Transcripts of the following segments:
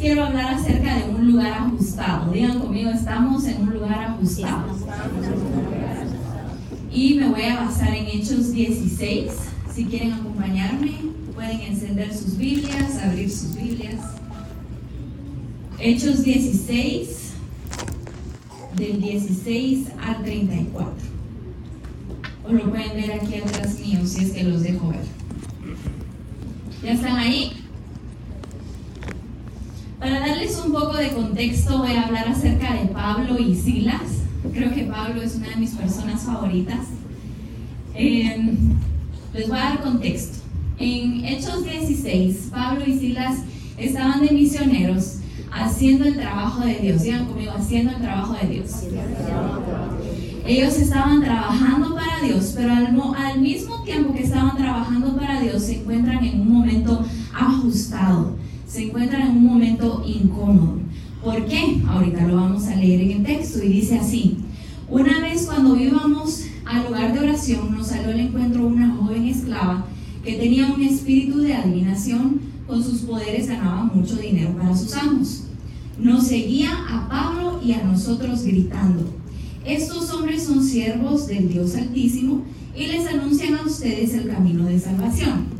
quiero hablar acerca de un lugar ajustado. Digan conmigo, estamos en un lugar ajustado. Y me voy a basar en Hechos 16. Si quieren acompañarme, pueden encender sus Biblias, abrir sus Biblias. Hechos 16, del 16 al 34. O lo pueden ver aquí atrás mío, si es que los dejo ver. ¿Ya están ahí? Para darles un poco de contexto, voy a hablar acerca de Pablo y Silas. Creo que Pablo es una de mis personas favoritas. Em, les voy a dar contexto. En Hechos 16, Pablo y Silas estaban de misioneros haciendo el trabajo de Dios. Digan conmigo, haciendo el trabajo de Dios. Ellos estaban trabajando para Dios, pero al mismo tiempo que estaban trabajando para Dios, se encuentran en un momento ajustado se encuentran en un momento incómodo. ¿Por qué? Ahorita lo vamos a leer en el texto y dice así. Una vez cuando íbamos al lugar de oración nos salió al encuentro una joven esclava que tenía un espíritu de adivinación, con sus poderes ganaba mucho dinero para sus amos. Nos seguía a Pablo y a nosotros gritando, estos hombres son siervos del Dios Altísimo y les anuncian a ustedes el camino de salvación.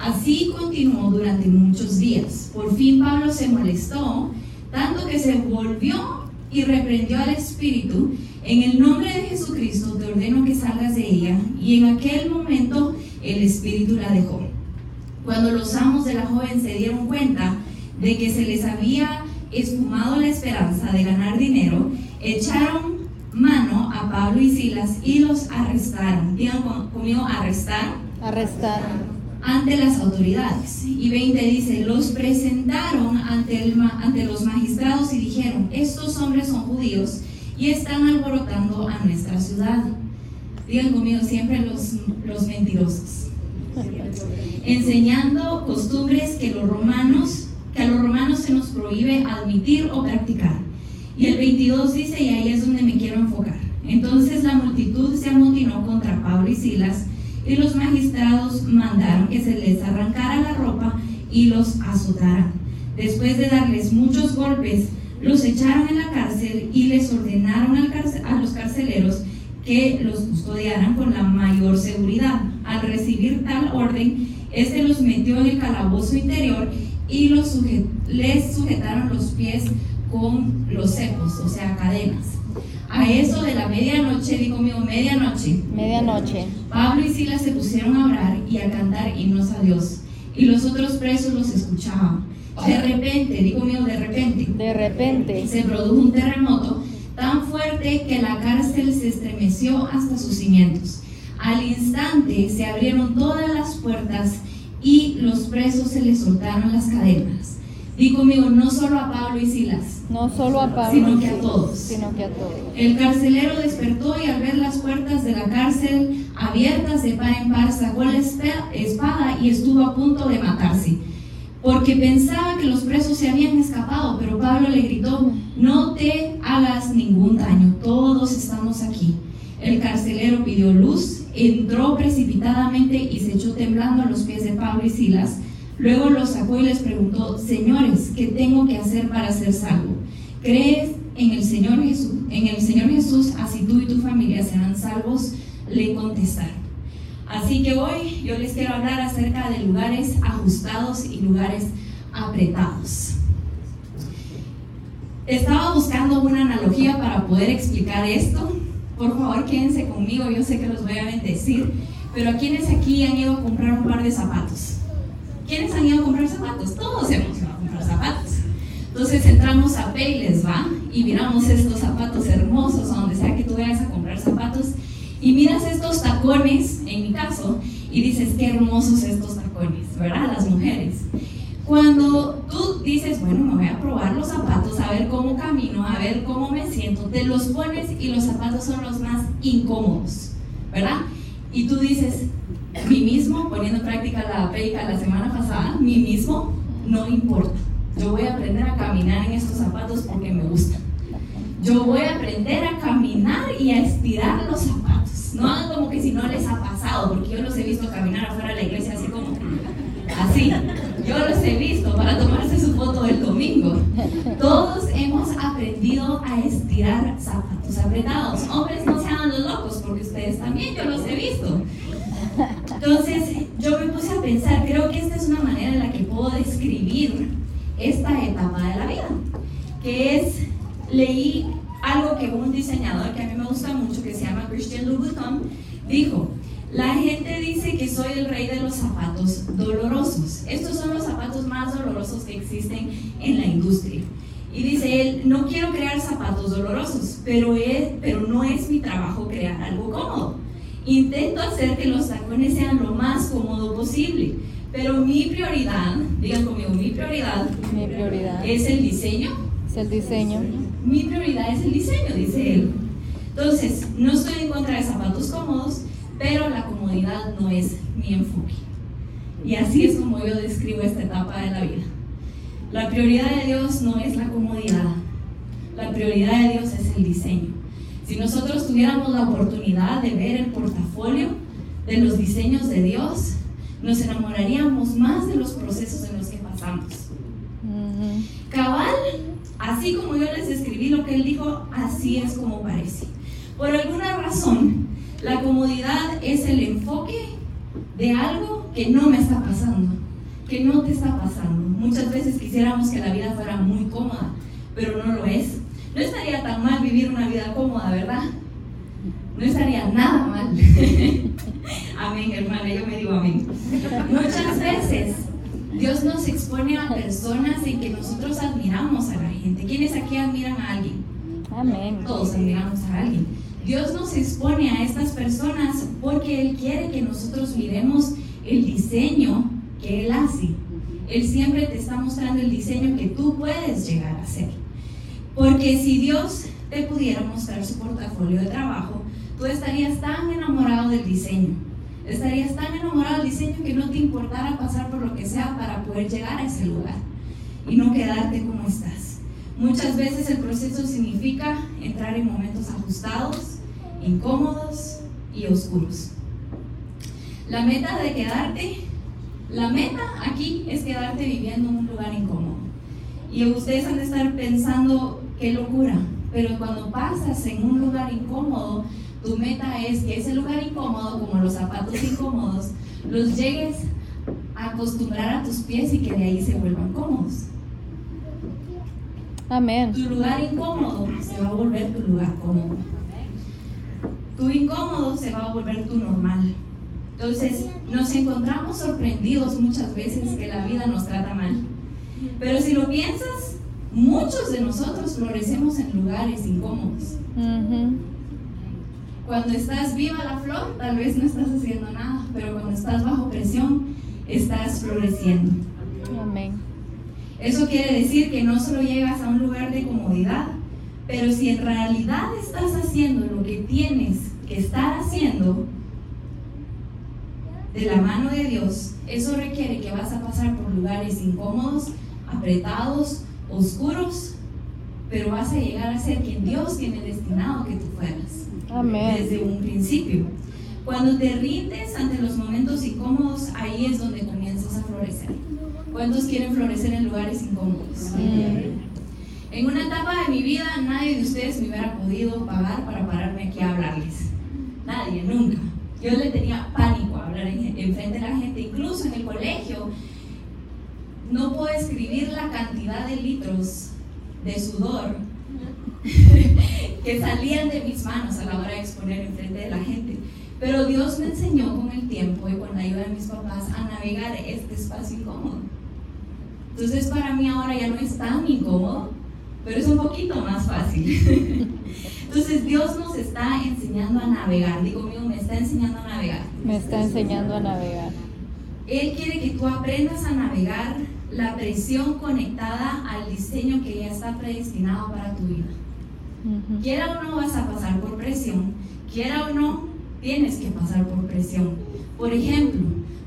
Así continuó durante muchos días. Por fin Pablo se molestó, tanto que se volvió y reprendió al espíritu. En el nombre de Jesucristo te ordeno que salgas de ella. Y en aquel momento el espíritu la dejó. Cuando los amos de la joven se dieron cuenta de que se les había esfumado la esperanza de ganar dinero, echaron mano a Pablo y Silas y los arrestaron. Digan conmigo, arrestaron. Arrestaron ante las autoridades. Y 20 dice, los presentaron ante, el, ante los magistrados y dijeron, estos hombres son judíos y están alborotando a nuestra ciudad. Digan conmigo siempre los, los mentirosos. Enseñando costumbres que los romanos, que a los romanos se nos prohíbe admitir o practicar. Y el 22 dice, y ahí es donde me quiero enfocar. Entonces la multitud se amotinó contra Pablo y Silas y los magistrados mandaron que se les arrancara la ropa y los azotaran. Después de darles muchos golpes, los echaron en la cárcel y les ordenaron a los carceleros que los custodiaran con la mayor seguridad. Al recibir tal orden, este los metió en el calabozo interior y los les sujetaron los pies con los cepos, o sea, cadenas. A eso de la medianoche, digo conmigo, medianoche. Medianoche. Pablo y Silas se pusieron a orar y a cantar himnos a Dios. Y los otros presos los escuchaban. De repente, digo conmigo, de repente. De repente. Se produjo un terremoto tan fuerte que la cárcel se estremeció hasta sus cimientos. Al instante se abrieron todas las puertas y los presos se les soltaron las cadenas. Di conmigo, no solo a Pablo y Silas. No solo a Pablo. Sino que a todos. Sino que a todos. El carcelero despertó y al ver las puertas de la cárcel abiertas de par en par, sacó la espada y estuvo a punto de matarse. Porque pensaba que los presos se habían escapado, pero Pablo le gritó, no te hagas ningún daño, todos estamos aquí. El carcelero pidió luz, entró precipitadamente y se echó temblando a los pies de Pablo y Silas Luego los sacó y les preguntó, señores, ¿qué tengo que hacer para ser salvo? ¿Crees en el Señor Jesús? En el Señor Jesús, así tú y tu familia serán salvos, le contestaron. Así que hoy yo les quiero hablar acerca de lugares ajustados y lugares apretados. Estaba buscando una analogía para poder explicar esto. Por favor, quédense conmigo, yo sé que los voy a bendecir, pero ¿a quiénes aquí han ido a comprar un par de zapatos? ¿Quiénes han ido a comprar zapatos? Todos hemos ido a comprar zapatos. Entonces entramos a Payles, ¿va? Y miramos estos zapatos hermosos, a donde sea que tú vayas a comprar zapatos, y miras estos tacones, en mi caso, y dices, qué hermosos estos tacones, ¿verdad? Las mujeres. Cuando tú dices, bueno, me voy a probar los zapatos, a ver cómo camino, a ver cómo me siento, te los pones y los zapatos son los más incómodos, ¿verdad? Y tú dices, mí mismo, poniendo en práctica la predica la semana pasada, mí mismo, no importa. Yo voy a aprender a caminar en estos zapatos porque me gustan. Yo voy a aprender a caminar y a estirar los zapatos. No hagan como que si no les ha pasado, porque yo los he visto caminar afuera de la iglesia así como así. Yo los he visto para tomarse su foto del domingo. Todos hemos aprendido a estirar zapatos apretados. Hombres, no sean los locos, porque ustedes también, yo los he visto. Entonces, yo me puse a pensar, creo que esta es una manera en la que puedo describir esta etapa de la vida, que es, leí algo que un diseñador que a mí me gusta mucho, que se llama Christian Louboutin, dijo, la gente dice que soy el rey de los zapatos dolorosos. Estos son los zapatos más dolorosos que existen en la industria. Y dice él, no quiero crear zapatos dolorosos, pero, pero no es mi trabajo crear algo cómodo. Intento hacer que los tacones sean lo más cómodo posible, pero mi prioridad, digan conmigo, mi prioridad, mi prioridad es el diseño. Es el diseño. Mi prioridad es el diseño, dice él. Entonces, no estoy en contra de zapatos cómodos, pero la comodidad no es mi enfoque. Y así es como yo describo esta etapa de la vida. La prioridad de Dios no es la comodidad, la prioridad de Dios es el diseño. Si nosotros tuviéramos la oportunidad de ver el portafolio de los diseños de Dios, nos enamoraríamos más de los procesos en los que pasamos. Cabal, así como yo les escribí lo que él dijo, así es como parece. Por alguna razón, la comodidad es el enfoque de algo que no me está pasando, que no te está pasando. Muchas veces quisiéramos que la vida fuera muy cómoda, pero no lo es. No estaría tan mal vivir una vida cómoda, ¿verdad? No estaría nada mal. amén, hermana, yo me digo amén. Muchas veces Dios nos expone a personas en que nosotros admiramos a la gente. ¿Quiénes aquí admiran a alguien? Amén. Todos admiramos a alguien. Dios nos expone a estas personas porque Él quiere que nosotros miremos el diseño que Él hace. Él siempre te está mostrando el diseño que tú puedes llegar a hacer. Porque si Dios te pudiera mostrar su portafolio de trabajo, tú estarías tan enamorado del diseño. Estarías tan enamorado del diseño que no te importara pasar por lo que sea para poder llegar a ese lugar y no quedarte como estás. Muchas veces el proceso significa entrar en momentos ajustados, incómodos y oscuros. La meta de quedarte, la meta aquí es quedarte viviendo en un lugar incómodo. Y ustedes han de estar pensando, qué locura, pero cuando pasas en un lugar incómodo, tu meta es que ese lugar incómodo, como los zapatos incómodos, los llegues a acostumbrar a tus pies y que de ahí se vuelvan cómodos. Amén. Tu lugar incómodo se va a volver tu lugar cómodo. Tu incómodo se va a volver tu normal. Entonces nos encontramos sorprendidos muchas veces que la vida nos trata mal. Pero si lo piensas, muchos de nosotros florecemos en lugares incómodos. Cuando estás viva la flor, tal vez no estás haciendo nada, pero cuando estás bajo presión, estás floreciendo. Amén. Eso quiere decir que no solo llegas a un lugar de comodidad, pero si en realidad estás haciendo lo que tienes que estar haciendo de la mano de Dios, eso requiere que vas a pasar por lugares incómodos, apretados, oscuros, pero vas a llegar a ser quien Dios tiene destinado que tú fueras. Amén. Desde un principio. Cuando te rindes ante los momentos incómodos, ahí es donde comienzas a florecer. ¿Cuántos quieren florecer en lugares incómodos? En una etapa de mi vida, nadie de ustedes me hubiera podido pagar para pararme aquí a hablarles. Nadie, nunca. Yo le tenía pánico a hablar en, en frente de la gente, incluso en el colegio. No puedo escribir la cantidad de litros de sudor que salían de mis manos a la hora de exponer en frente de la gente. Pero Dios me enseñó con el tiempo y con la ayuda de mis papás a navegar este espacio incómodo. Entonces para mí ahora ya no es tan incómodo, pero es un poquito más fácil. Entonces Dios nos está enseñando a navegar. Digo mío, me está enseñando a navegar. Me está enseñando a navegar. Él quiere que tú aprendas a navegar la presión conectada al diseño que ya está predestinado para tu vida. Quiera o no vas a pasar por presión, quiera o no tienes que pasar por presión. Por ejemplo,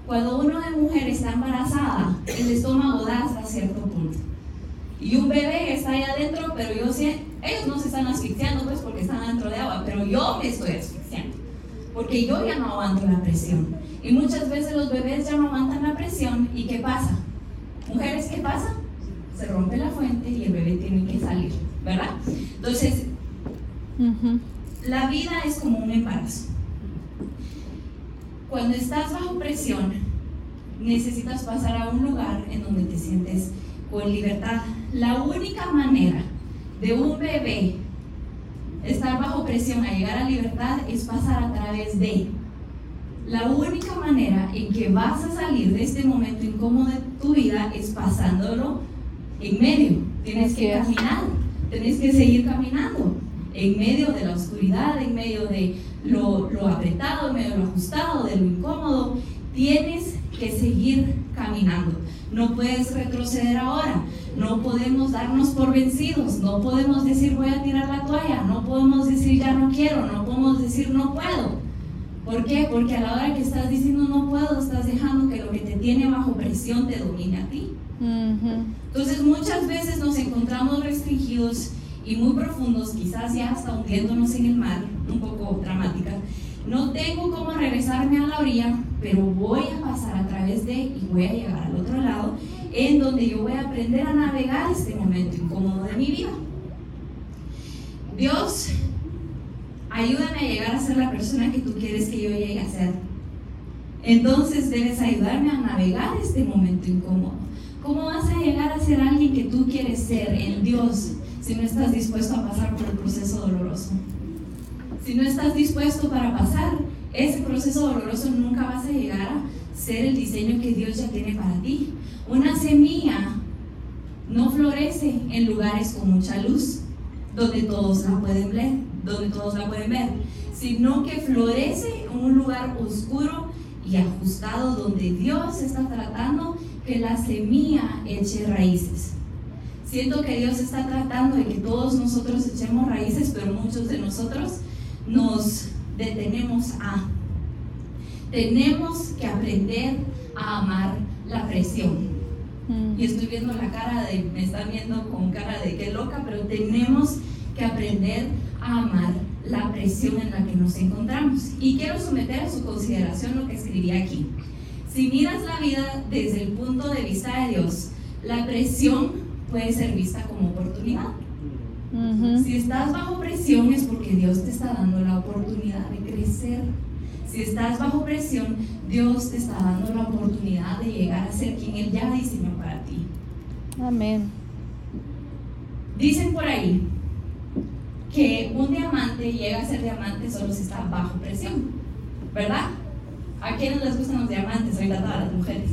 cuando de mujer está embarazada, el estómago da hasta cierto punto. Y un bebé está ahí adentro, pero yo sé, ellos no se están asfixiando pues porque están dentro de agua, pero yo me estoy asfixiando. Porque yo ya no aguanto la presión. Y muchas veces los bebés ya no aguantan la presión. ¿Y qué pasa? Mujeres, ¿qué pasa? se rompe la fuente y el bebé tiene que salir, ¿verdad? Entonces, la vida es como un embarazo. Cuando estás bajo presión, necesitas pasar a un lugar en donde te sientes con libertad. La única manera de un bebé estar bajo presión a llegar a libertad es pasar a través de. La única manera en que vas a salir de este momento incómodo de tu vida es pasándolo en medio. Tienes que caminar, tienes que seguir caminando en medio de la oscuridad, en medio de lo, lo apretado, en medio de lo ajustado, de lo incómodo. Tienes que seguir caminando. No puedes retroceder ahora. No podemos darnos por vencidos. No podemos decir voy a tirar la toalla. No podemos decir ya no quiero. No podemos decir no puedo. ¿Por qué? Porque a la hora que estás diciendo no puedo, estás dejando que lo que te tiene bajo presión te domine a ti. Ujú. Entonces muchas veces nos encontramos restringidos y muy profundos, quizás ya hasta hundiéndonos en el mar, un poco dramática. No tengo cómo regresarme a la orilla, pero voy a pasar a través de y voy a llegar al otro lado, en donde yo voy a aprender a navegar este momento incómodo de mi vida. Dios, ayúdame a llegar a ser la persona que tú quieres que yo llegue a ser. Entonces debes ayudarme a navegar este momento incómodo. ¿Cómo vas a llegar a ser alguien que tú quieres ser en Dios si no estás dispuesto a pasar por el proceso doloroso? Si no estás dispuesto para pasar ese proceso doloroso, nunca vas a llegar a ser el diseño que Dios ya tiene para ti. Una semilla no florece en lugares con mucha luz, donde todos la pueden ver, donde todos la pueden ver, sino que florece en un lugar oscuro y ajustado donde Dios está tratando que la semilla eche raíces. Siento que Dios está tratando de que todos nosotros echemos raíces, pero muchos de nosotros nos detenemos a. Tenemos que aprender a amar la presión. Mm. Y estoy viendo la cara de, me están viendo con cara de que loca, pero tenemos que aprender a amar la presión en la que nos encontramos. Y quiero someter a su consideración lo que escribí aquí. Si miras la vida desde el punto de vista de Dios, la presión puede ser vista como oportunidad. Si estás bajo presión es porque Dios te está dando la oportunidad de crecer. Si estás bajo presión, Dios te está dando la oportunidad de llegar a ser quien Él ya diseñó para ti. Amén. Dicen por ahí que un diamante llega a ser diamante solo si está bajo presión, ¿verdad? ¿A quiénes les gustan los diamantes? Ahorita todas las mujeres.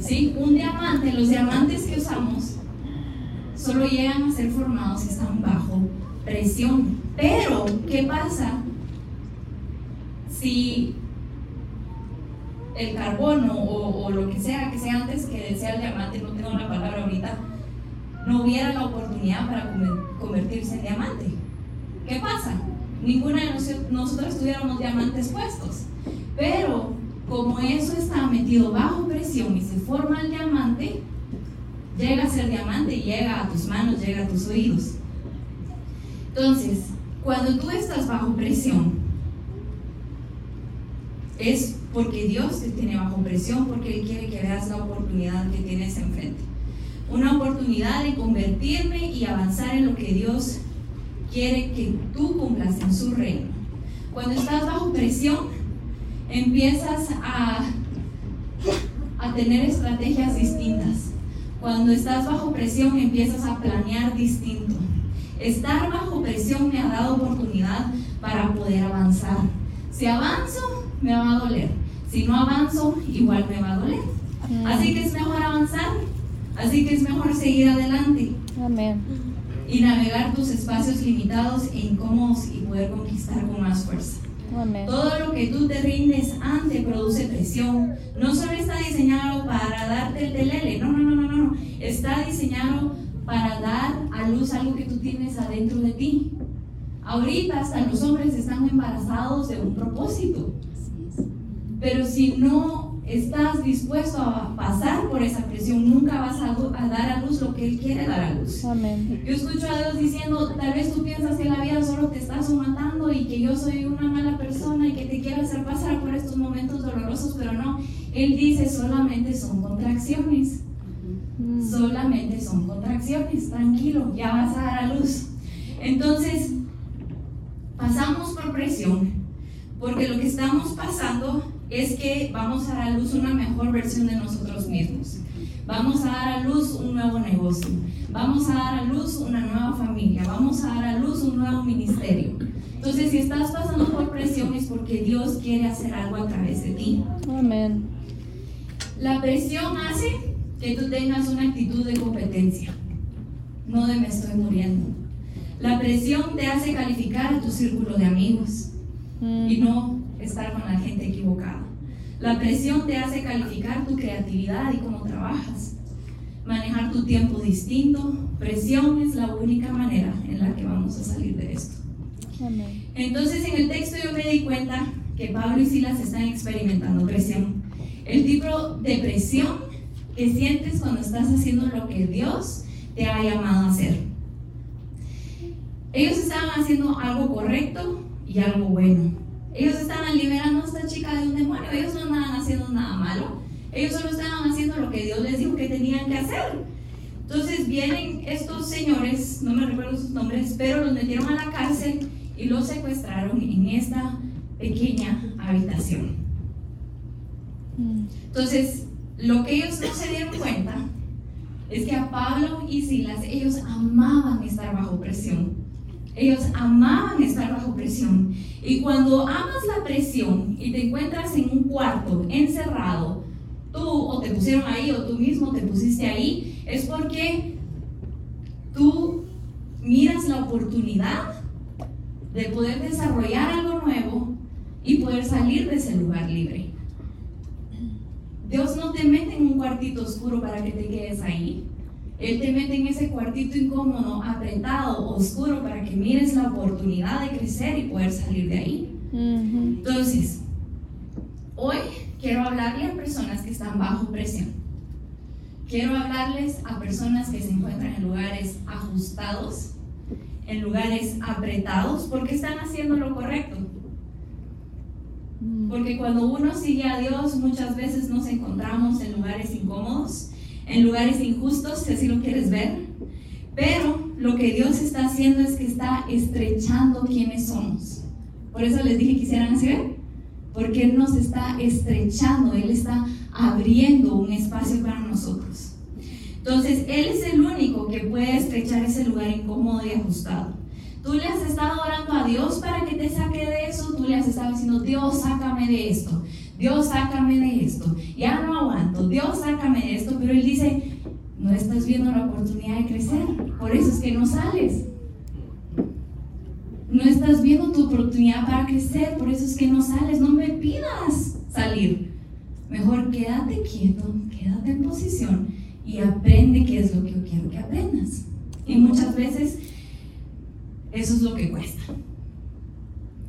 Sí, un diamante, los diamantes que usamos solo llegan a ser formados si están bajo presión. Pero, ¿qué pasa si el carbono o, lo que sea que sea antes que sea el diamante, no tengo la palabra ahorita, no hubiera la oportunidad para conver- convertirse en diamante? ¿Qué pasa? Ninguna de nos- nosotros tuviéramos diamantes puestos. Pero como eso está metido bajo presión y se forma el diamante, llega a ser diamante y llega a tus manos, llega a tus oídos. Entonces, cuando tú estás bajo presión, es porque Dios te tiene bajo presión, porque Él quiere que veas la oportunidad que tienes enfrente. Una oportunidad de convertirme y avanzar en lo que Dios quiere que tú cumplas en su reino. Cuando estás bajo presión, empiezas a, a tener estrategias distintas. Cuando estás bajo presión, empiezas a planear distinto. Estar bajo presión me ha dado oportunidad para poder avanzar. Si avanzo, me va a doler. Si no avanzo, igual me va a doler. Así que es mejor avanzar. Así que es mejor seguir adelante Amén. y navegar tus espacios limitados e incómodos y poder conquistar con más fuerza. Amén. Todo lo que tú te rindes ante produce presión. No solo está diseñado para darte el telele, no, no, no, no, no. Está diseñado para dar a luz algo que tú tienes adentro de ti. Ahorita hasta los hombres están embarazados de un propósito. Pero si no estás dispuesto a pasar por esa presión, nunca vas a, a dar a luz lo que Él quiere dar a luz. Amén. Yo escucho a Dios diciendo, tal vez tú piensas que la vida solo te está matando y que yo soy una mala persona y que te quiero hacer pasar por estos momentos dolorosos, pero no. Él dice solamente son contracciones. Mm. Solamente son contracciones, tranquilo, ya vas a dar a luz. Entonces, pasamos por presión, porque lo que estamos pasando es que vamos a dar a luz una mejor versión de nosotros mismos. Vamos a dar a luz un nuevo negocio. Vamos a dar a luz una nueva familia. Vamos a dar a luz un nuevo ministerio. Entonces, si estás pasando por presión es porque Dios quiere hacer algo a través de ti. Amén. La presión hace que tú tengas una actitud de competencia, no de me estoy muriendo. La presión te hace calificar a tu círculo de amigos y Mm. no estar con la gente equivocada. La presión te hace calificar tu creatividad y cómo trabajas. Manejar tu tiempo distinto. Presión es la única manera en la que vamos a salir de esto. Entonces en el texto yo me di cuenta que Pablo y Silas están experimentando presión. El tipo de presión que sientes cuando estás haciendo lo que Dios te ha llamado a hacer. Ellos estaban haciendo algo correcto y algo bueno. Ellos estaban liberando a esta chica de un demonio. Ellos no estaban haciendo nada malo. Ellos solo estaban haciendo lo que Dios les dijo que tenían que hacer. Entonces vienen estos señores, no me recuerdo sus nombres, pero los metieron a la cárcel y los secuestraron en esta pequeña habitación. Mm. Entonces, lo que ellos no se dieron cuenta es que a Pablo y Silas, ellos amaban estar bajo presión. Ellos amaban estar bajo presión. Y cuando amas la presión y te encuentras en un cuarto encerrado, tú o te pusieron ahí o tú mismo te pusiste ahí, es porque tú miras la oportunidad de poder desarrollar algo nuevo y poder salir de ese lugar libre. Dios no te mete en un cuartito oscuro para que te quedes ahí. Él te mete en ese cuartito incómodo, apretado, oscuro, para que mires la oportunidad de crecer y poder salir de ahí. Entonces, hoy quiero hablarle a personas que están bajo presión. Quiero hablarles a personas que se encuentran en lugares ajustados, en lugares apretados, porque están haciendo lo correcto. Mm. Porque cuando uno sigue a Dios, muchas veces nos encontramos en lugares incómodos, en lugares injustos, si así lo quieres ver. Pero lo que Dios está haciendo es que está estrechando quienes somos. Por eso les dije que hicieran así. Porque Él nos está estrechando, Él está abriendo un espacio para nosotros. Entonces, Él es el único que puede estrechar ese lugar incómodo y ajustado. Tú le has estado orando a Dios para que te saque de eso, tú le has estado diciendo, Dios, sácame de esto, Dios, sácame de esto, ya no aguanto, Dios, sácame de esto, pero Él dice, no estás viendo la oportunidad de crecer, por eso es que no sales. No estás viendo tu oportunidad para crecer, por eso es que no sales, no me pidas salir. Mejor quédate quieto, quédate en posición y aprende qué es lo que yo quiero que aprendas. Y muchas veces eso es lo que cuesta.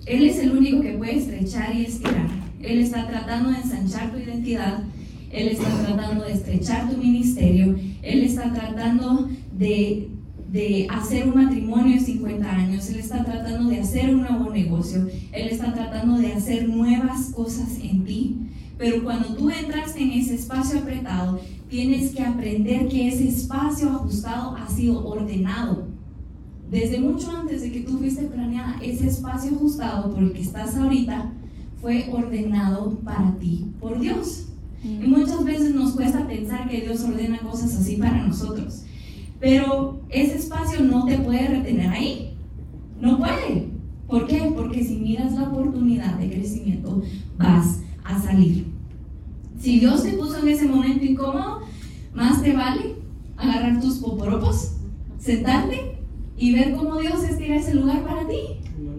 Él es el único que puede estrechar y estirar. Él está tratando de ensanchar tu identidad. Él está tratando de estrechar tu ministerio. Él está tratando de, de hacer un matrimonio de 50 años. Él está tratando de hacer un nuevo negocio. Él está tratando de hacer nuevas cosas en ti. Pero cuando tú entras en ese espacio apretado, tienes que aprender que ese espacio ajustado ha sido ordenado. Desde mucho antes de que tú fuiste planeada, ese espacio ajustado por el que estás ahorita fue ordenado para ti por Dios. Y muchas veces nos cuesta pensar que Dios ordena cosas así para nosotros. Pero ese espacio no te puede retener ahí. No puede. ¿Por qué? Porque si miras la oportunidad de crecimiento, vas a salir. Si Dios te puso en ese momento incómodo, más te vale agarrar tus poporopos, sentarte y ver cómo Dios estira ese lugar para ti.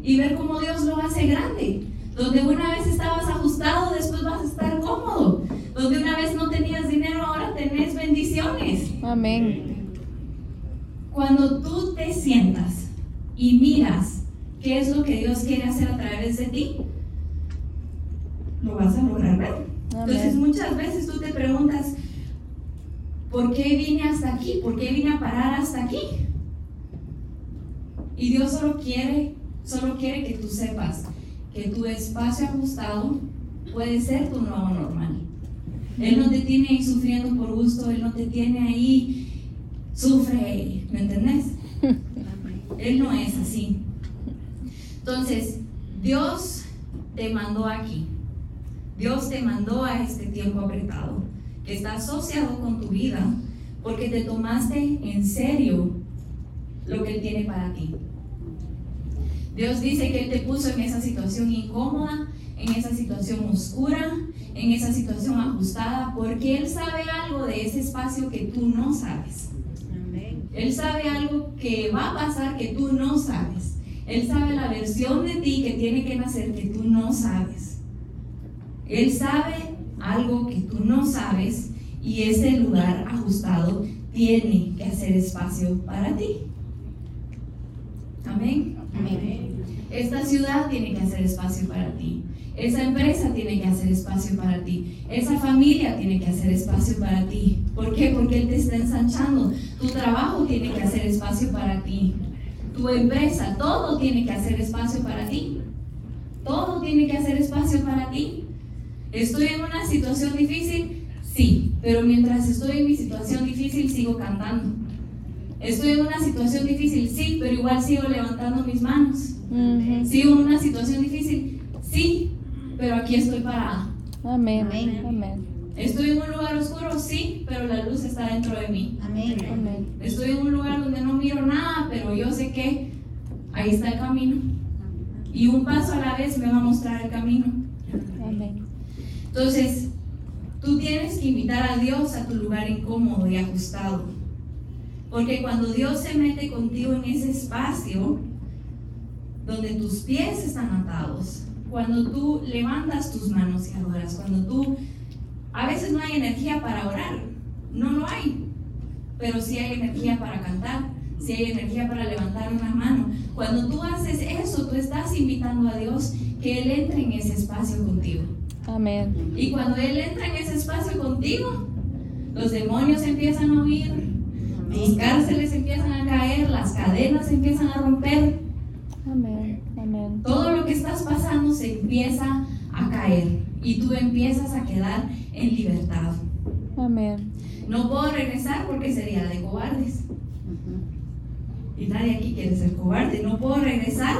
Y ver cómo Dios lo hace grande. Donde una vez estabas ajustado, después vas a estar cómodo. Donde una vez no tenías dinero, ahora tenés bendiciones. Amén. Cuando tú te sientas y miras qué es lo que Dios quiere hacer a través de ti, lo vas a lograr ver. Entonces muchas veces tú te preguntas, ¿por qué vine hasta aquí? ¿Por qué vine a parar hasta aquí? Y Dios solo quiere, solo quiere que tú sepas que tu espacio ajustado puede ser tu nuevo normal. Él no te tiene ahí sufriendo por gusto, Él no te tiene ahí, sufre, ¿me entendés? Él no es así. Entonces, Dios te mandó aquí. Dios te mandó a este tiempo apretado, que está asociado con tu vida, porque te tomaste en serio lo que Él tiene para ti. Dios dice que Él te puso en esa situación incómoda, en esa situación oscura, en esa situación ajustada, porque Él sabe algo de ese espacio que tú no sabes. Él sabe algo que va a pasar que tú no sabes. Él sabe la versión de ti que tiene que nacer que tú no sabes. Él sabe algo que tú no sabes y ese lugar ajustado tiene que hacer espacio para ti. Amén. Esta ciudad tiene que hacer espacio para ti. Esa empresa tiene que hacer espacio para ti. Esa familia tiene que hacer espacio para ti. ¿Por qué? Porque Él te está ensanchando. Tu trabajo tiene que hacer espacio para ti. Tu empresa, todo tiene que hacer espacio para ti. Todo tiene que hacer espacio para ti. ¿Estoy en una situación difícil? Sí, pero mientras estoy en mi situación difícil sigo cantando. Estoy en una situación difícil, sí, pero igual sigo levantando mis manos. Sigo en una situación difícil, sí, pero aquí estoy parada. Amén. Amén. Estoy en un lugar oscuro, sí, pero la luz está dentro de mí. Amén. Amén. Estoy en un lugar donde no miro nada, pero yo sé que ahí está el camino. Y un paso a la vez me va a mostrar el camino. Amén. Entonces, tú tienes que invitar a Dios a tu lugar incómodo y ajustado. Porque cuando Dios se mete contigo en ese espacio donde tus pies están atados, cuando tú levantas tus manos y adoras, cuando tú, a veces no hay energía para orar, no lo hay, pero sí hay energía para cantar, sí hay energía para levantar una mano. Cuando tú haces eso, tú estás invitando a Dios que Él entre en ese espacio contigo. Amén. Y cuando Él entra en ese espacio contigo, los demonios empiezan a huir, tus cárceles empiezan a caer, las cadenas empiezan a romper, Amén. Amén. todo lo que estás pasando se empieza a caer y tú empiezas a quedar en libertad. Amén. No puedo regresar porque sería de cobardes. Y nadie aquí quiere ser cobarde. No puedo regresar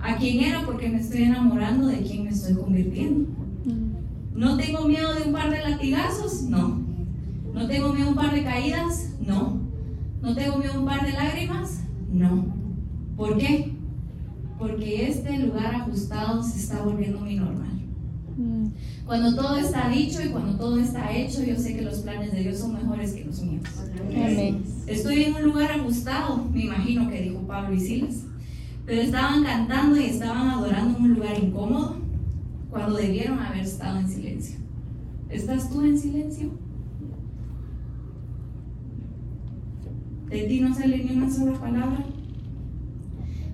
a quien era porque me estoy enamorando de quien me estoy convirtiendo. Mm. ¿No tengo miedo de un par de latigazos? No. ¿No tengo miedo de un par de caídas? No. ¿No miedo de un par de lágrimas? No. ¿Por qué? Porque este lugar ajustado se está volviendo mi normal. Mm. Cuando todo está dicho y cuando todo está hecho, yo sé que los planes de Dios son mejores que los míos. Amén. Estoy en un lugar ajustado, me imagino que dijo Pablo y Silas, pero estaban cantando y estaban adorando en un lugar incómodo cuando debieron haber estado en silencio. ¿Estás tú en silencio? De ti no sale ni una sola palabra.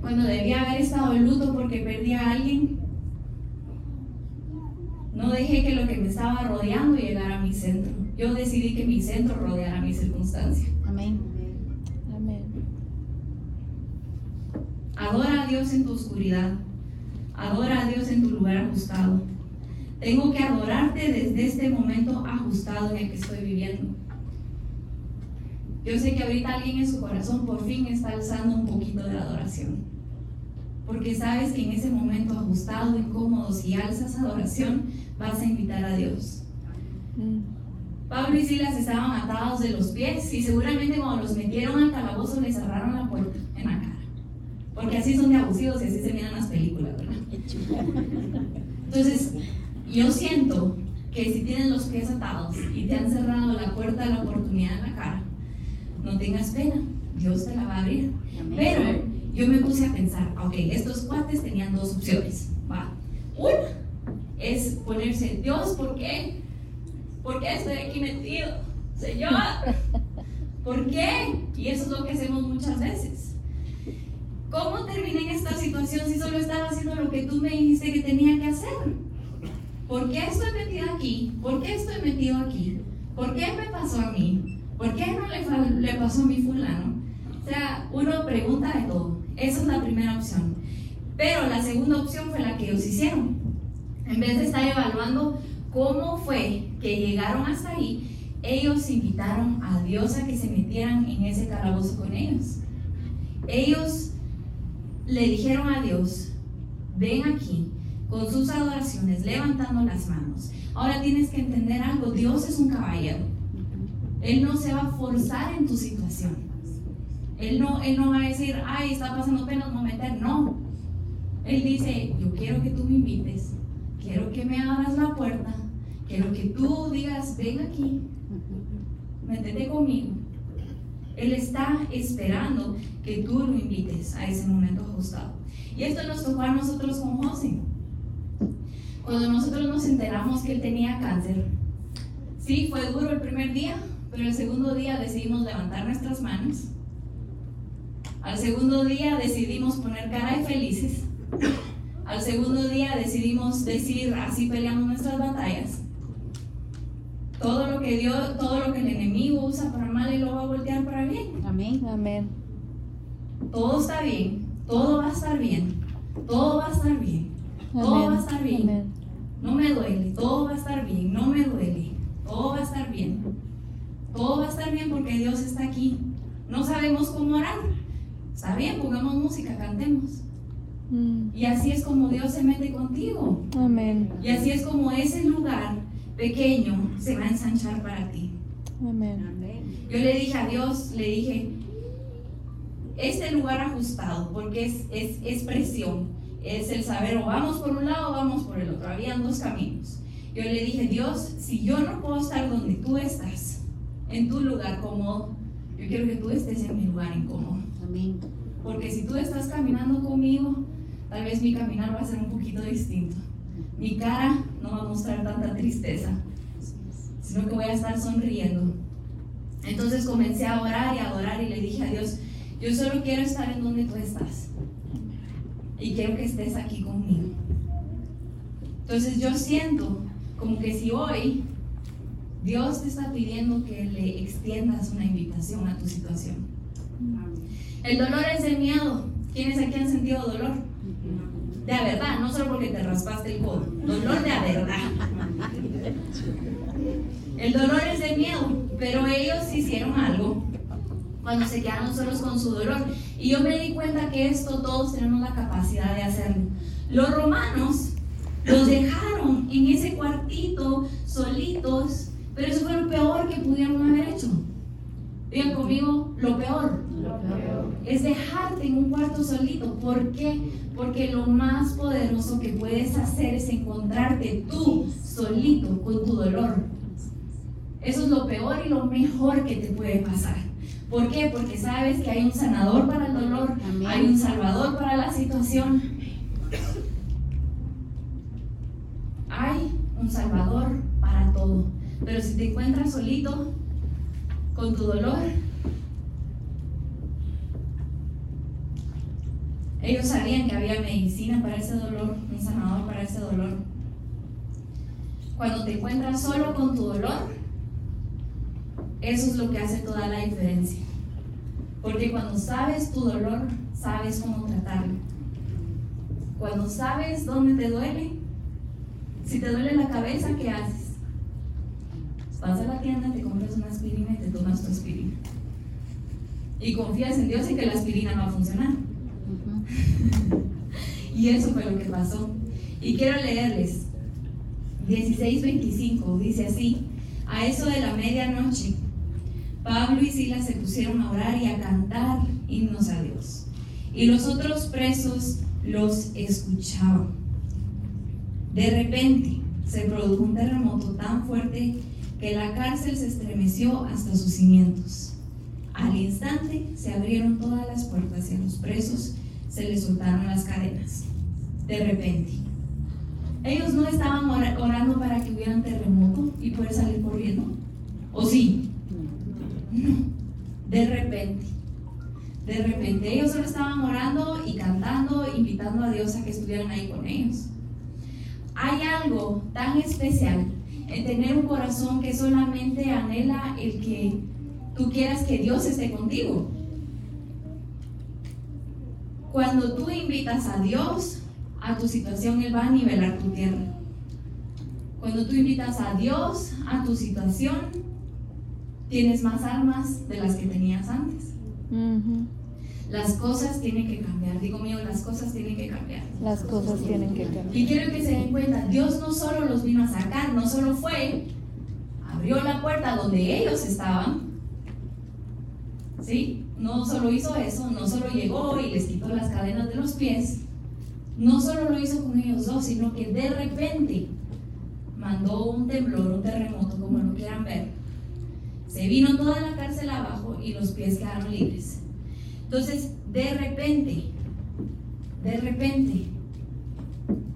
Cuando debía haber estado en luto porque perdí a alguien, no dejé que lo que me estaba rodeando llegara a mi centro. Yo decidí que mi centro rodeara mi circunstancia. Amén. Amén. Adora a Dios en tu oscuridad. Adora a Dios en tu lugar ajustado. Tengo que adorarte desde este momento ajustado en el que estoy viviendo. Yo sé que ahorita alguien en su corazón por fin está alzando un poquito de adoración. Porque sabes que en ese momento ajustado, incómodo, si alzas adoración, vas a invitar a Dios. Mm. Pablo y Silas estaban atados de los pies y seguramente cuando los metieron al calabozo les cerraron la puerta en la cara. Porque así son de abusivos y así se miran las películas, ¿verdad? Entonces, yo siento que si tienes los pies atados y te han cerrado la puerta de la oportunidad en la cara, no tengas pena, Dios te la va a abrir. Pero yo me puse a pensar, ok, estos cuates tenían dos opciones. Va. Una es ponerse, Dios, ¿por qué? ¿Por qué estoy aquí metido? Señor, ¿por qué? Y eso es lo que hacemos muchas veces. ¿Cómo terminé en esta situación si solo estaba haciendo lo que tú me dijiste que tenía que hacer? ¿Por qué estoy metido aquí? ¿Por qué estoy metido aquí? ¿Por qué me pasó a mí? ¿Por qué no le, le pasó a mi fulano? O sea, uno pregunta de todo. Esa es la primera opción. Pero la segunda opción fue la que ellos hicieron. En vez de estar evaluando cómo fue que llegaron hasta ahí, ellos invitaron a Dios a que se metieran en ese calabozo con ellos. Ellos le dijeron a Dios, ven aquí con sus adoraciones, levantando las manos. Ahora tienes que entender algo, Dios es un caballero. Él no se va a forzar en tu situación. Él no, él no va a decir, ay, está pasando pena, no meter. No. Él dice, yo quiero que tú me invites, quiero que me abras la puerta, quiero que tú digas, ven aquí, métete conmigo. Él está esperando que tú lo invites a ese momento ajustado. Y esto nos tocó a nosotros con José. Cuando nosotros nos enteramos que él tenía cáncer, sí, fue duro el primer día, pero el segundo día decidimos levantar nuestras manos. Al segundo día decidimos poner cara de felices. Al segundo día decidimos decir, así peleamos nuestras batallas. Todo lo que Dios, todo lo que el enemigo usa para mal, él lo va a voltear para bien. Amén. Amén. Todo está bien, todo va a estar bien, todo va a estar bien, todo va a estar bien. No me duele, todo va a estar bien, no me duele, todo va a estar bien. Todo va a estar bien porque Dios está aquí. No sabemos cómo orar. Está bien, pongamos música, cantemos. Mm. Y así es como Dios se mete contigo. Amén. Y así es como ese lugar pequeño se va a ensanchar para ti. Amén. Yo le dije a Dios, le dije, este lugar ajustado, porque es, es, es presión, es el saber o vamos por un lado o vamos por el otro. Habían dos caminos. Yo le dije, Dios, si yo no puedo estar donde tú estás, en tu lugar cómodo, yo quiero que tú estés en mi lugar incómodo. Amén. Porque si tú estás caminando conmigo, tal vez mi caminar va a ser un poquito distinto. Mi cara no va a mostrar tanta tristeza, sino que voy a estar sonriendo. Entonces comencé a orar y a adorar y le dije a Dios, yo solo quiero estar en donde tú estás. Y quiero que estés aquí conmigo. Entonces yo siento como que si hoy Dios te está pidiendo que le extiendas una invitación a tu situación. El dolor es el miedo. ¿Quiénes aquí han sentido dolor? De a verdad, no solo porque te raspaste el codo. Dolor de verdad. El dolor es de miedo, pero ellos hicieron algo cuando se quedaron solos con su dolor. Y yo me di cuenta que esto todos tenemos la capacidad de hacerlo. Los romanos los dejaron en ese cuartito solitos, pero eso fue lo peor que pudieron haber hecho. Digan conmigo, lo peor. Lo peor. Es dejarte en un cuarto solito. ¿Por qué? Porque lo más poderoso que puedes hacer es encontrarte tú solito con tu dolor. Eso es lo peor y lo mejor que te puede pasar. ¿Por qué? Porque sabes que hay un sanador para el dolor, hay un salvador para la situación. Hay un salvador para todo. Pero si te encuentras solito con tu dolor, ellos sabían que había medicina para ese dolor, un sanador para ese dolor. Cuando te encuentras solo con tu dolor, eso es lo que hace toda la diferencia. Porque cuando sabes tu dolor, sabes cómo tratarlo. Cuando sabes dónde te duele, si te duele la cabeza, ¿qué haces? Vas a la tienda, te compras una aspirina y te tomas tu aspirina. Y confías en Dios y que la aspirina no va a funcionar. y eso fue lo que pasó. Y quiero leerles 16:25, dice así, a eso de la medianoche, Pablo y Silas se pusieron a orar y a cantar himnos a Dios. Y los otros presos los escuchaban. De repente se produjo un terremoto tan fuerte que la cárcel se estremeció hasta sus cimientos. Al instante se abrieron todas las puertas y a los presos se les soltaron las cadenas. De repente. Ellos no estaban orando para que hubiera un terremoto y poder salir corriendo. ¿O sí? No. De repente. De repente. Ellos solo estaban orando y cantando, invitando a Dios a que estuvieran ahí con ellos. Hay algo tan especial en tener un corazón que solamente anhela el que tú quieras que Dios esté contigo. Cuando tú invitas a Dios a tu situación, Él va a nivelar tu tierra. Cuando tú invitas a Dios a tu situación, tienes más armas de las que tenías antes. Las cosas tienen que cambiar. Digo mío, las cosas tienen que cambiar. Las cosas tienen que cambiar. Y quiero que se den cuenta, Dios no solo los vino a sacar, no solo fue, abrió la puerta donde ellos estaban, ¿sí? No solo hizo eso, no solo llegó y les quitó las cadenas de los pies, no solo lo hizo con ellos dos, sino que de repente mandó un temblor, un terremoto, como lo quieran ver. Se vino toda la cárcel abajo y los pies quedaron libres. Entonces, de repente, de repente,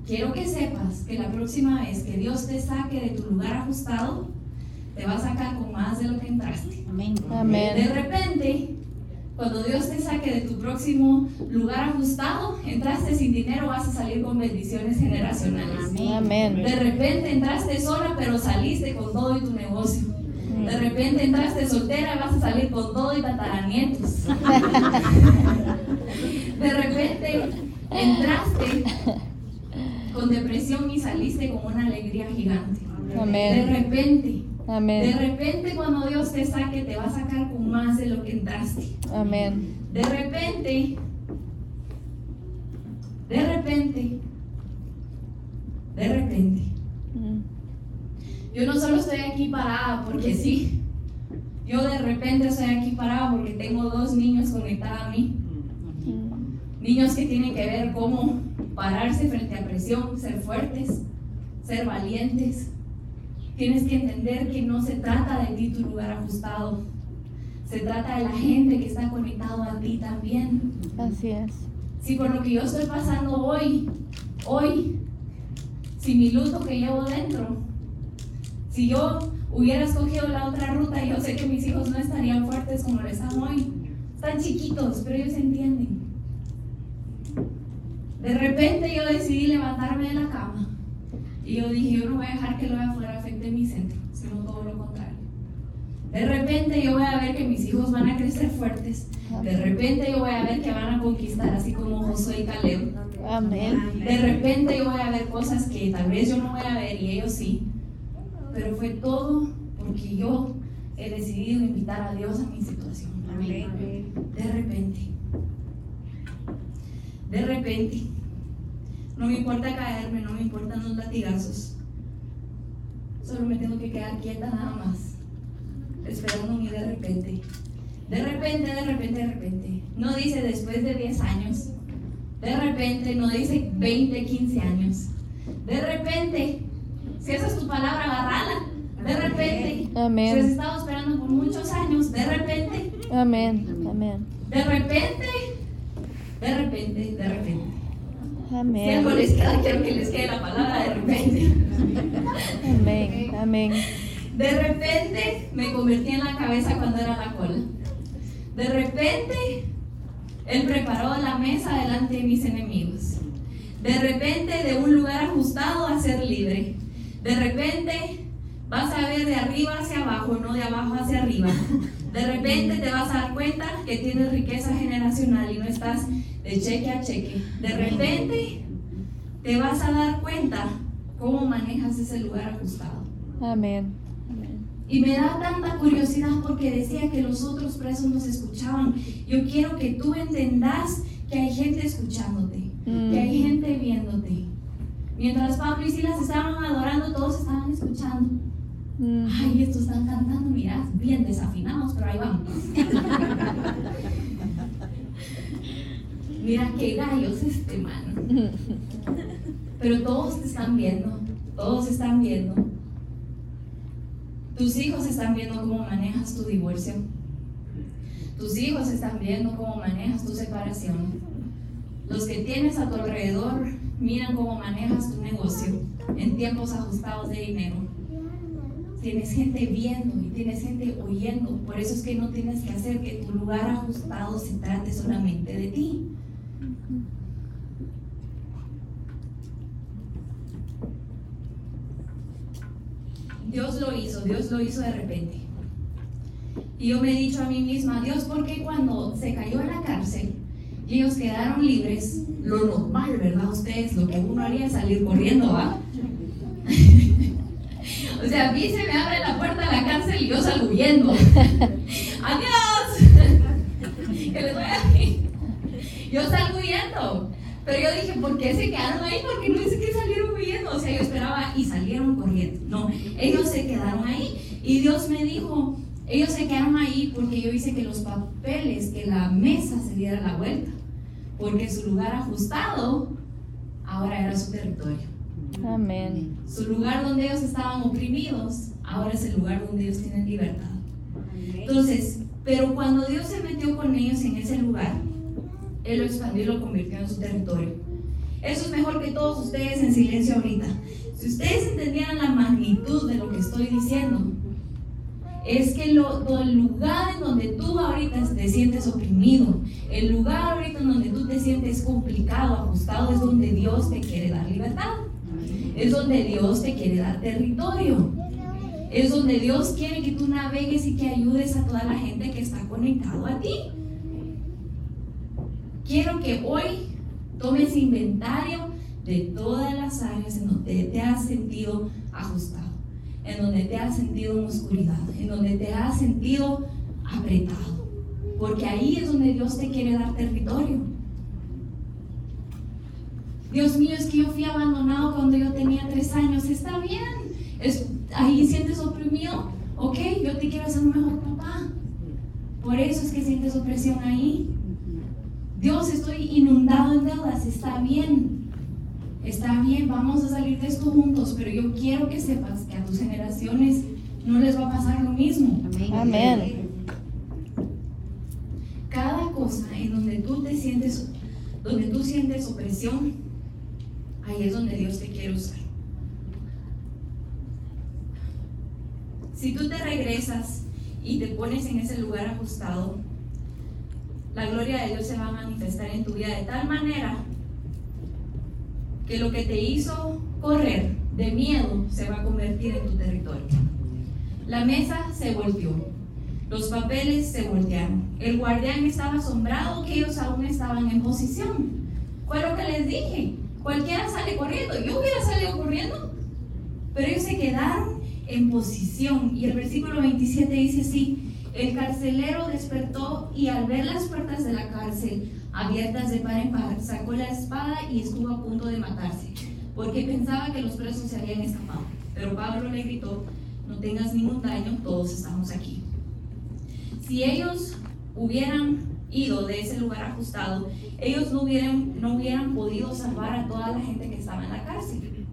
quiero que sepas que la próxima vez que Dios te saque de tu lugar ajustado, te va a sacar con más de lo que entraste. Amén. De Amén. repente, cuando Dios te saque de tu próximo lugar ajustado, entraste sin dinero, vas a salir con bendiciones generacionales. Amén. De repente entraste sola, pero saliste con todo y tu negocio. De repente entraste soltera y vas a salir con todo y tataranietos. De repente entraste con depresión y saliste con una alegría gigante. De Amén. repente, de Amén. repente cuando Dios te saque, te va a sacar con más de lo que entraste. Amén. De repente, de repente, de repente. Yo no solo estoy aquí parada porque sí. Yo de repente estoy aquí parada porque tengo dos niños conectados a mí. Niños que tienen que ver cómo pararse frente a presión, ser fuertes, ser valientes. Tienes que entender que no se trata de ti tu lugar ajustado. Se trata de la gente que está conectado a ti también. Así es. Si por lo que yo estoy pasando hoy, hoy, si mi luto que llevo dentro, si yo hubiera escogido la otra ruta, yo sé que mis hijos no estarían fuertes como lo están hoy. Están chiquitos, pero ellos entienden. De repente yo decidí levantarme de la cama y yo dije, yo no voy a dejar que lo de afuera afecte mi centro, sino todo lo contrario. De repente yo voy a ver que mis hijos van a crecer fuertes. De repente yo voy a ver que van a conquistar, así como Josué y Caleb. Amén. De repente yo voy a ver cosas que tal vez yo no voy a ver y ellos sí. Pero fue todo porque yo he decidido invitar a Dios a mi situación. Amén. De repente. De repente. No me importa caerme, no me importan los latigazos. Solo me tengo que quedar quieta nada más. Esperando mi de repente. De repente, de repente, de repente. No dice después de 10 años. De repente, no dice 20, 15 años. De repente, si esa es tu palabra, agarrala. De repente, si has Amén. estado esperando por muchos años, de repente, Amén. Amén. de repente, de repente, de repente. Si Amén. algo les queda, quiero que les quede la palabra de repente. Amén. Amén. De repente me convertí en la cabeza cuando era la cola. De repente Él preparó la mesa delante de mis enemigos. De repente de un lugar ajustado a ser libre. De repente vas a ver de arriba hacia abajo, no de abajo hacia arriba. De repente te vas a dar cuenta que tienes riqueza generacional y no estás de cheque a cheque. De repente te vas a dar cuenta cómo manejas ese lugar ajustado. Amén. Amén. Y me da tanta curiosidad porque decía que los otros presos nos escuchaban. Yo quiero que tú entendas que hay gente escuchándote, Mm. que hay gente viéndote. Mientras Pablo y Silas estaban adorando, todos estaban escuchando. Mm. Ay, estos están cantando, mirad, bien desafinados, pero ahí vamos. Mira qué gallos este man. Pero todos te están viendo, todos están viendo. Tus hijos están viendo cómo manejas tu divorcio. Tus hijos están viendo cómo manejas tu separación. Los que tienes a tu alrededor miran cómo manejas tu negocio en tiempos ajustados de dinero. Tienes gente viendo y tienes gente oyendo. Por eso es que no tienes que hacer que tu lugar ajustado se trate solamente de ti. Dios lo hizo, Dios lo hizo de repente. Y yo me he dicho a mí misma, Dios, ¿por qué cuando se cayó en la cárcel y ellos quedaron libres, lo normal, ¿verdad? Ustedes, lo que uno haría es salir corriendo, ¿va? O sea, a mí se me abre la puerta de la cárcel y yo salgo huyendo. ¡Adiós! que les voy a Yo salgo huyendo. Pero yo dije, ¿por qué se quedaron ahí? Porque no dice que salieron huyendo. O sea, yo esperaba y salieron corriendo. No, ellos se quedaron ahí. Y Dios me dijo, ellos se quedaron ahí porque yo hice que los papeles, que la mesa se diera la vuelta. Porque su lugar ajustado ahora era su territorio. Amén. Su lugar donde ellos estaban oprimidos, ahora es el lugar donde ellos tienen libertad. Entonces, pero cuando Dios se metió con ellos en ese lugar, Él lo expandió y lo convirtió en su territorio. Eso es mejor que todos ustedes en silencio ahorita. Si ustedes entendieran la magnitud de lo que estoy diciendo, es que el lugar en donde tú ahorita te sientes oprimido, el lugar ahorita en donde tú te sientes complicado, ajustado, es donde Dios te quiere dar libertad. Es donde Dios te quiere dar territorio. Es donde Dios quiere que tú navegues y que ayudes a toda la gente que está conectado a ti. Quiero que hoy tomes inventario de todas las áreas en donde te has sentido ajustado, en donde te has sentido en oscuridad, en donde te has sentido apretado. Porque ahí es donde Dios te quiere dar territorio. Dios mío, es que yo fui abandonado cuando yo tenía tres años. Está bien. Es, ahí sientes oprimido. Ok, yo te quiero hacer un mejor papá. Por eso es que sientes opresión ahí. Dios, estoy inundado en deudas. Está bien. Está bien, vamos a salir de esto juntos. Pero yo quiero que sepas que a tus generaciones no les va a pasar lo mismo. Amén. Cada cosa en donde tú te sientes, donde tú sientes opresión, ahí es donde Dios te quiere usar. Si tú te regresas y te pones en ese lugar ajustado, la gloria de Dios se va a manifestar en tu vida de tal manera que lo que te hizo correr de miedo se va a convertir en tu territorio. La mesa se volteó, los papeles se voltearon, el guardián estaba asombrado que ellos aún estaban en posición. Fue lo que les dije, Cualquiera sale corriendo. Yo hubiera salido corriendo. Pero ellos se quedaron en posición. Y el versículo 27 dice así, el carcelero despertó y al ver las puertas de la cárcel abiertas de par en par, sacó la espada y estuvo a punto de matarse, porque pensaba que los presos se habían escapado. Pero Pablo le gritó, no tengas ningún daño, todos estamos aquí. Si ellos hubieran ido de ese lugar ajustado, ellos no hubieran, no hubieran podido salvar a toda la gente que estaba en la cárcel.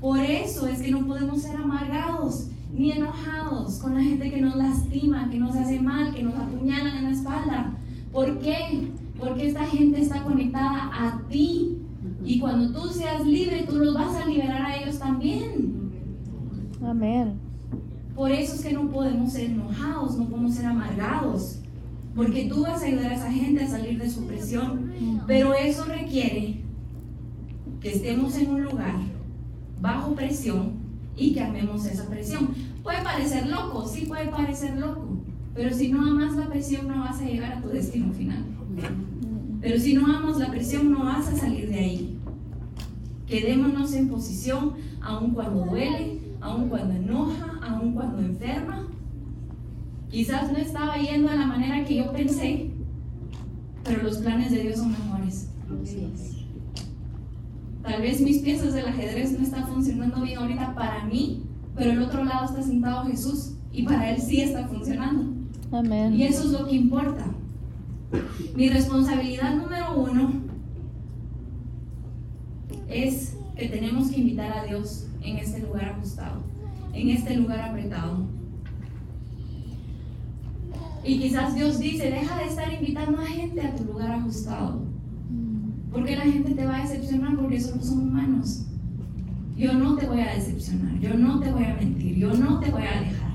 Por eso es que no podemos ser amargados ni enojados con la gente que nos lastima, que nos hace mal, que nos apuñalan en la espalda. ¿Por qué? Porque esta gente está conectada a ti. Y cuando tú seas libre, tú los vas a liberar a ellos también. Amén. Por eso es que no podemos ser enojados, no podemos ser amargados. Porque tú vas a ayudar a esa gente a salir de su presión. Pero eso requiere que estemos en un lugar bajo presión y que amemos esa presión. Puede parecer loco, sí puede parecer loco. Pero si no amas la presión no vas a llegar a tu destino final. Pero si no amas la presión no vas a salir de ahí. Quedémonos en posición aun cuando duele, aun cuando enoja, aun cuando enferma, Quizás no estaba yendo de la manera que yo pensé, pero los planes de Dios son mejores. Tal vez mis piezas del ajedrez no están funcionando bien ahorita para mí, pero el otro lado está sentado Jesús y para Él sí está funcionando. Amén. Y eso es lo que importa. Mi responsabilidad número uno es que tenemos que invitar a Dios en este lugar ajustado, en este lugar apretado. Y quizás Dios dice, deja de estar invitando a gente a tu lugar ajustado. Porque la gente te va a decepcionar porque solo son humanos. Yo no te voy a decepcionar, yo no te voy a mentir, yo no te voy a dejar.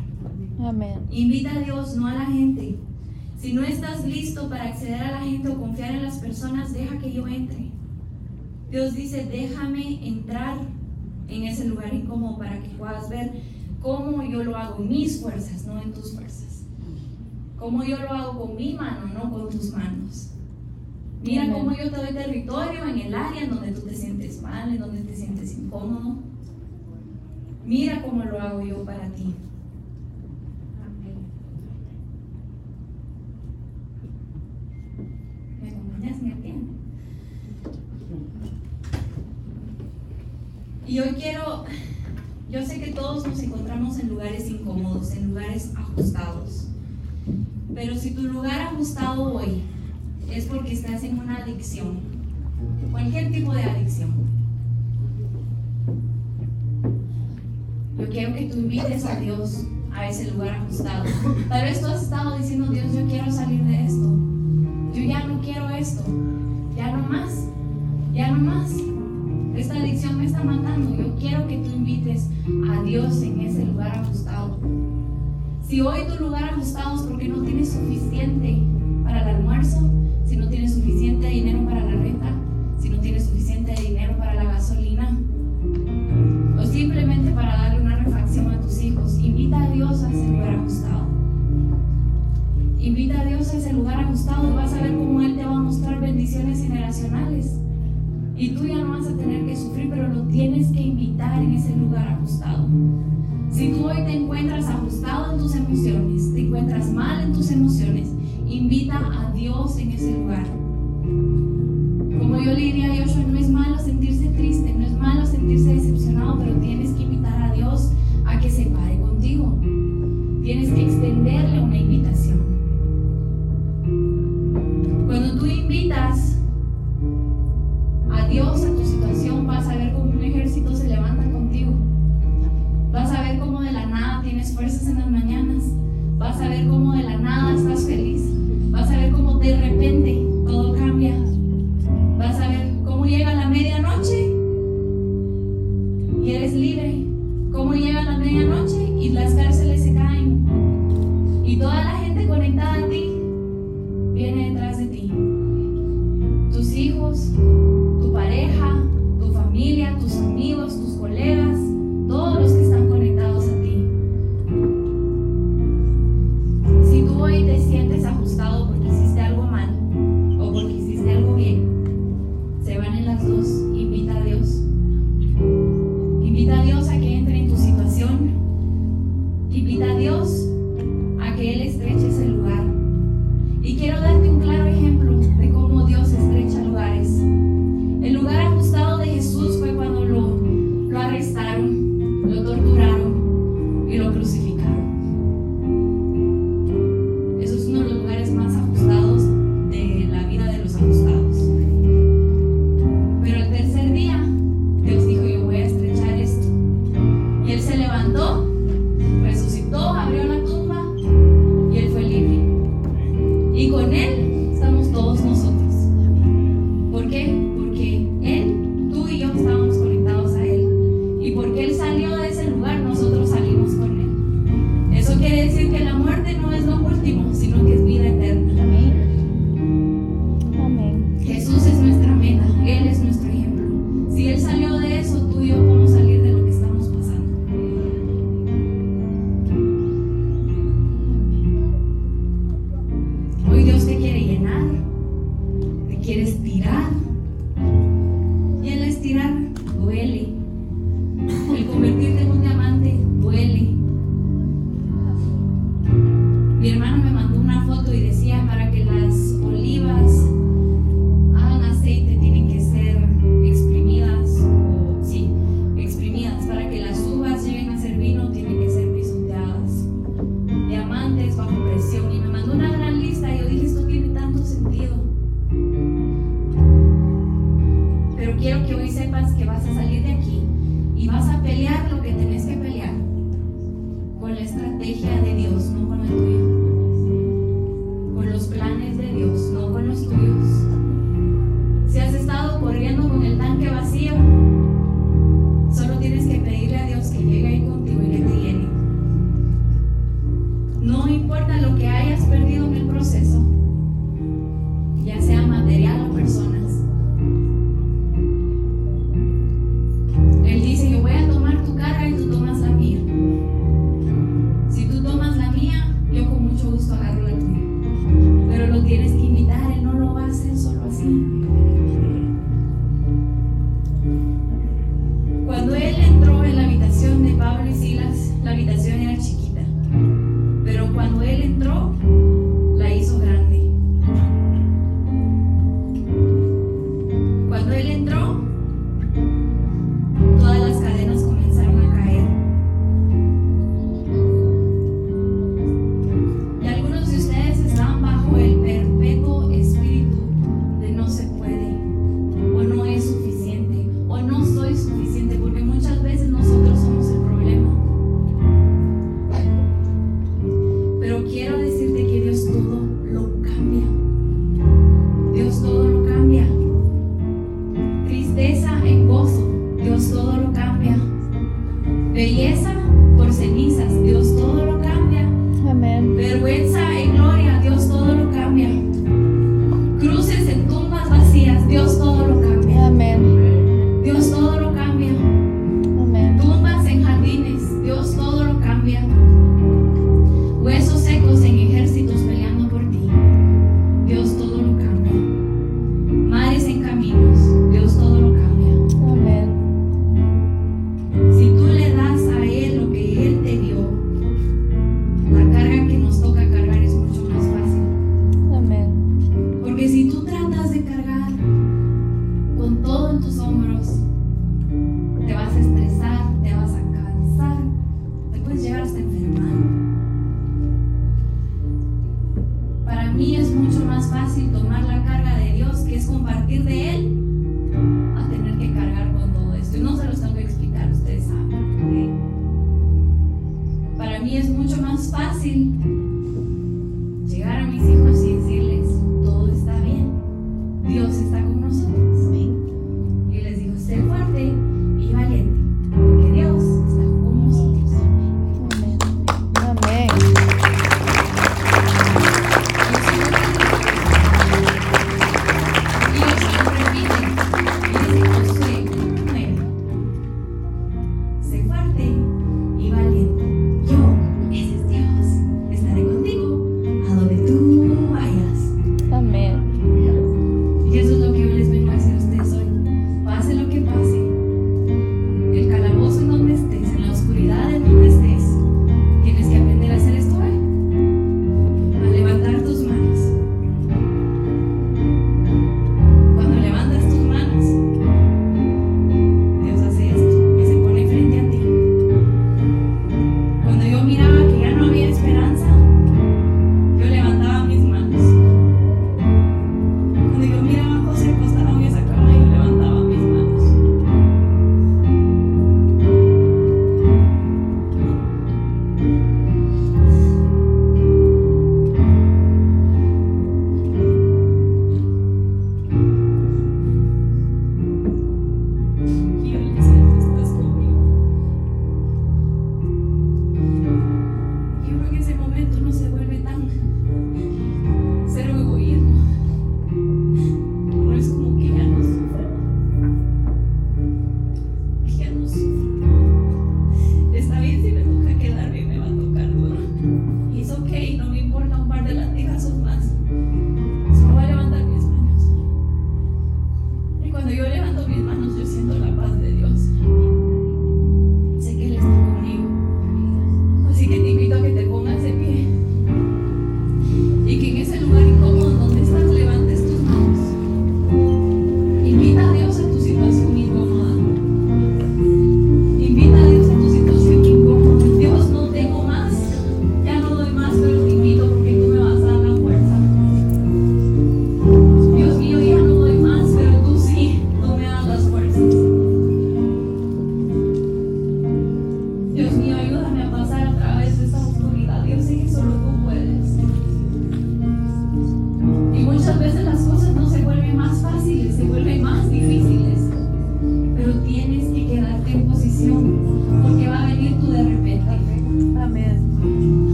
Amén. Invita a Dios, no a la gente. Si no estás listo para acceder a la gente o confiar en las personas, deja que yo entre. Dios dice, déjame entrar en ese lugar incómodo para que puedas ver cómo yo lo hago en mis fuerzas, no en tus fuerzas. Cómo yo lo hago con mi mano, no con tus manos. Mira cómo yo te doy territorio en el área en donde tú te sientes mal, en donde te sientes incómodo. Mira cómo lo hago yo para ti. Y hoy quiero, yo sé que todos nos encontramos en lugares incómodos, en lugares ajustados, pero si tu lugar ajustado hoy es porque estás en una adicción, cualquier tipo de adicción, yo quiero que tú invites a Dios a ese lugar ajustado. Tal vez tú has estado diciendo, Dios, yo quiero salir de esto ya no más, ya no más. Esta adicción me está matando. Yo quiero que tú invites a Dios en ese lugar ajustado. Si hoy tu lugar ajustado es porque no tienes suficiente para el almuerzo, si no tienes suficiente dinero para la Y tú ya no vas a tener que sufrir, pero lo tienes que invitar en ese lugar ajustado. Si tú hoy te encuentras ajustado en tus emociones, te encuentras mal en tus emociones, invita a Dios en ese lugar. que las tristeza en gozo. Dios todo lo cambia. Belleza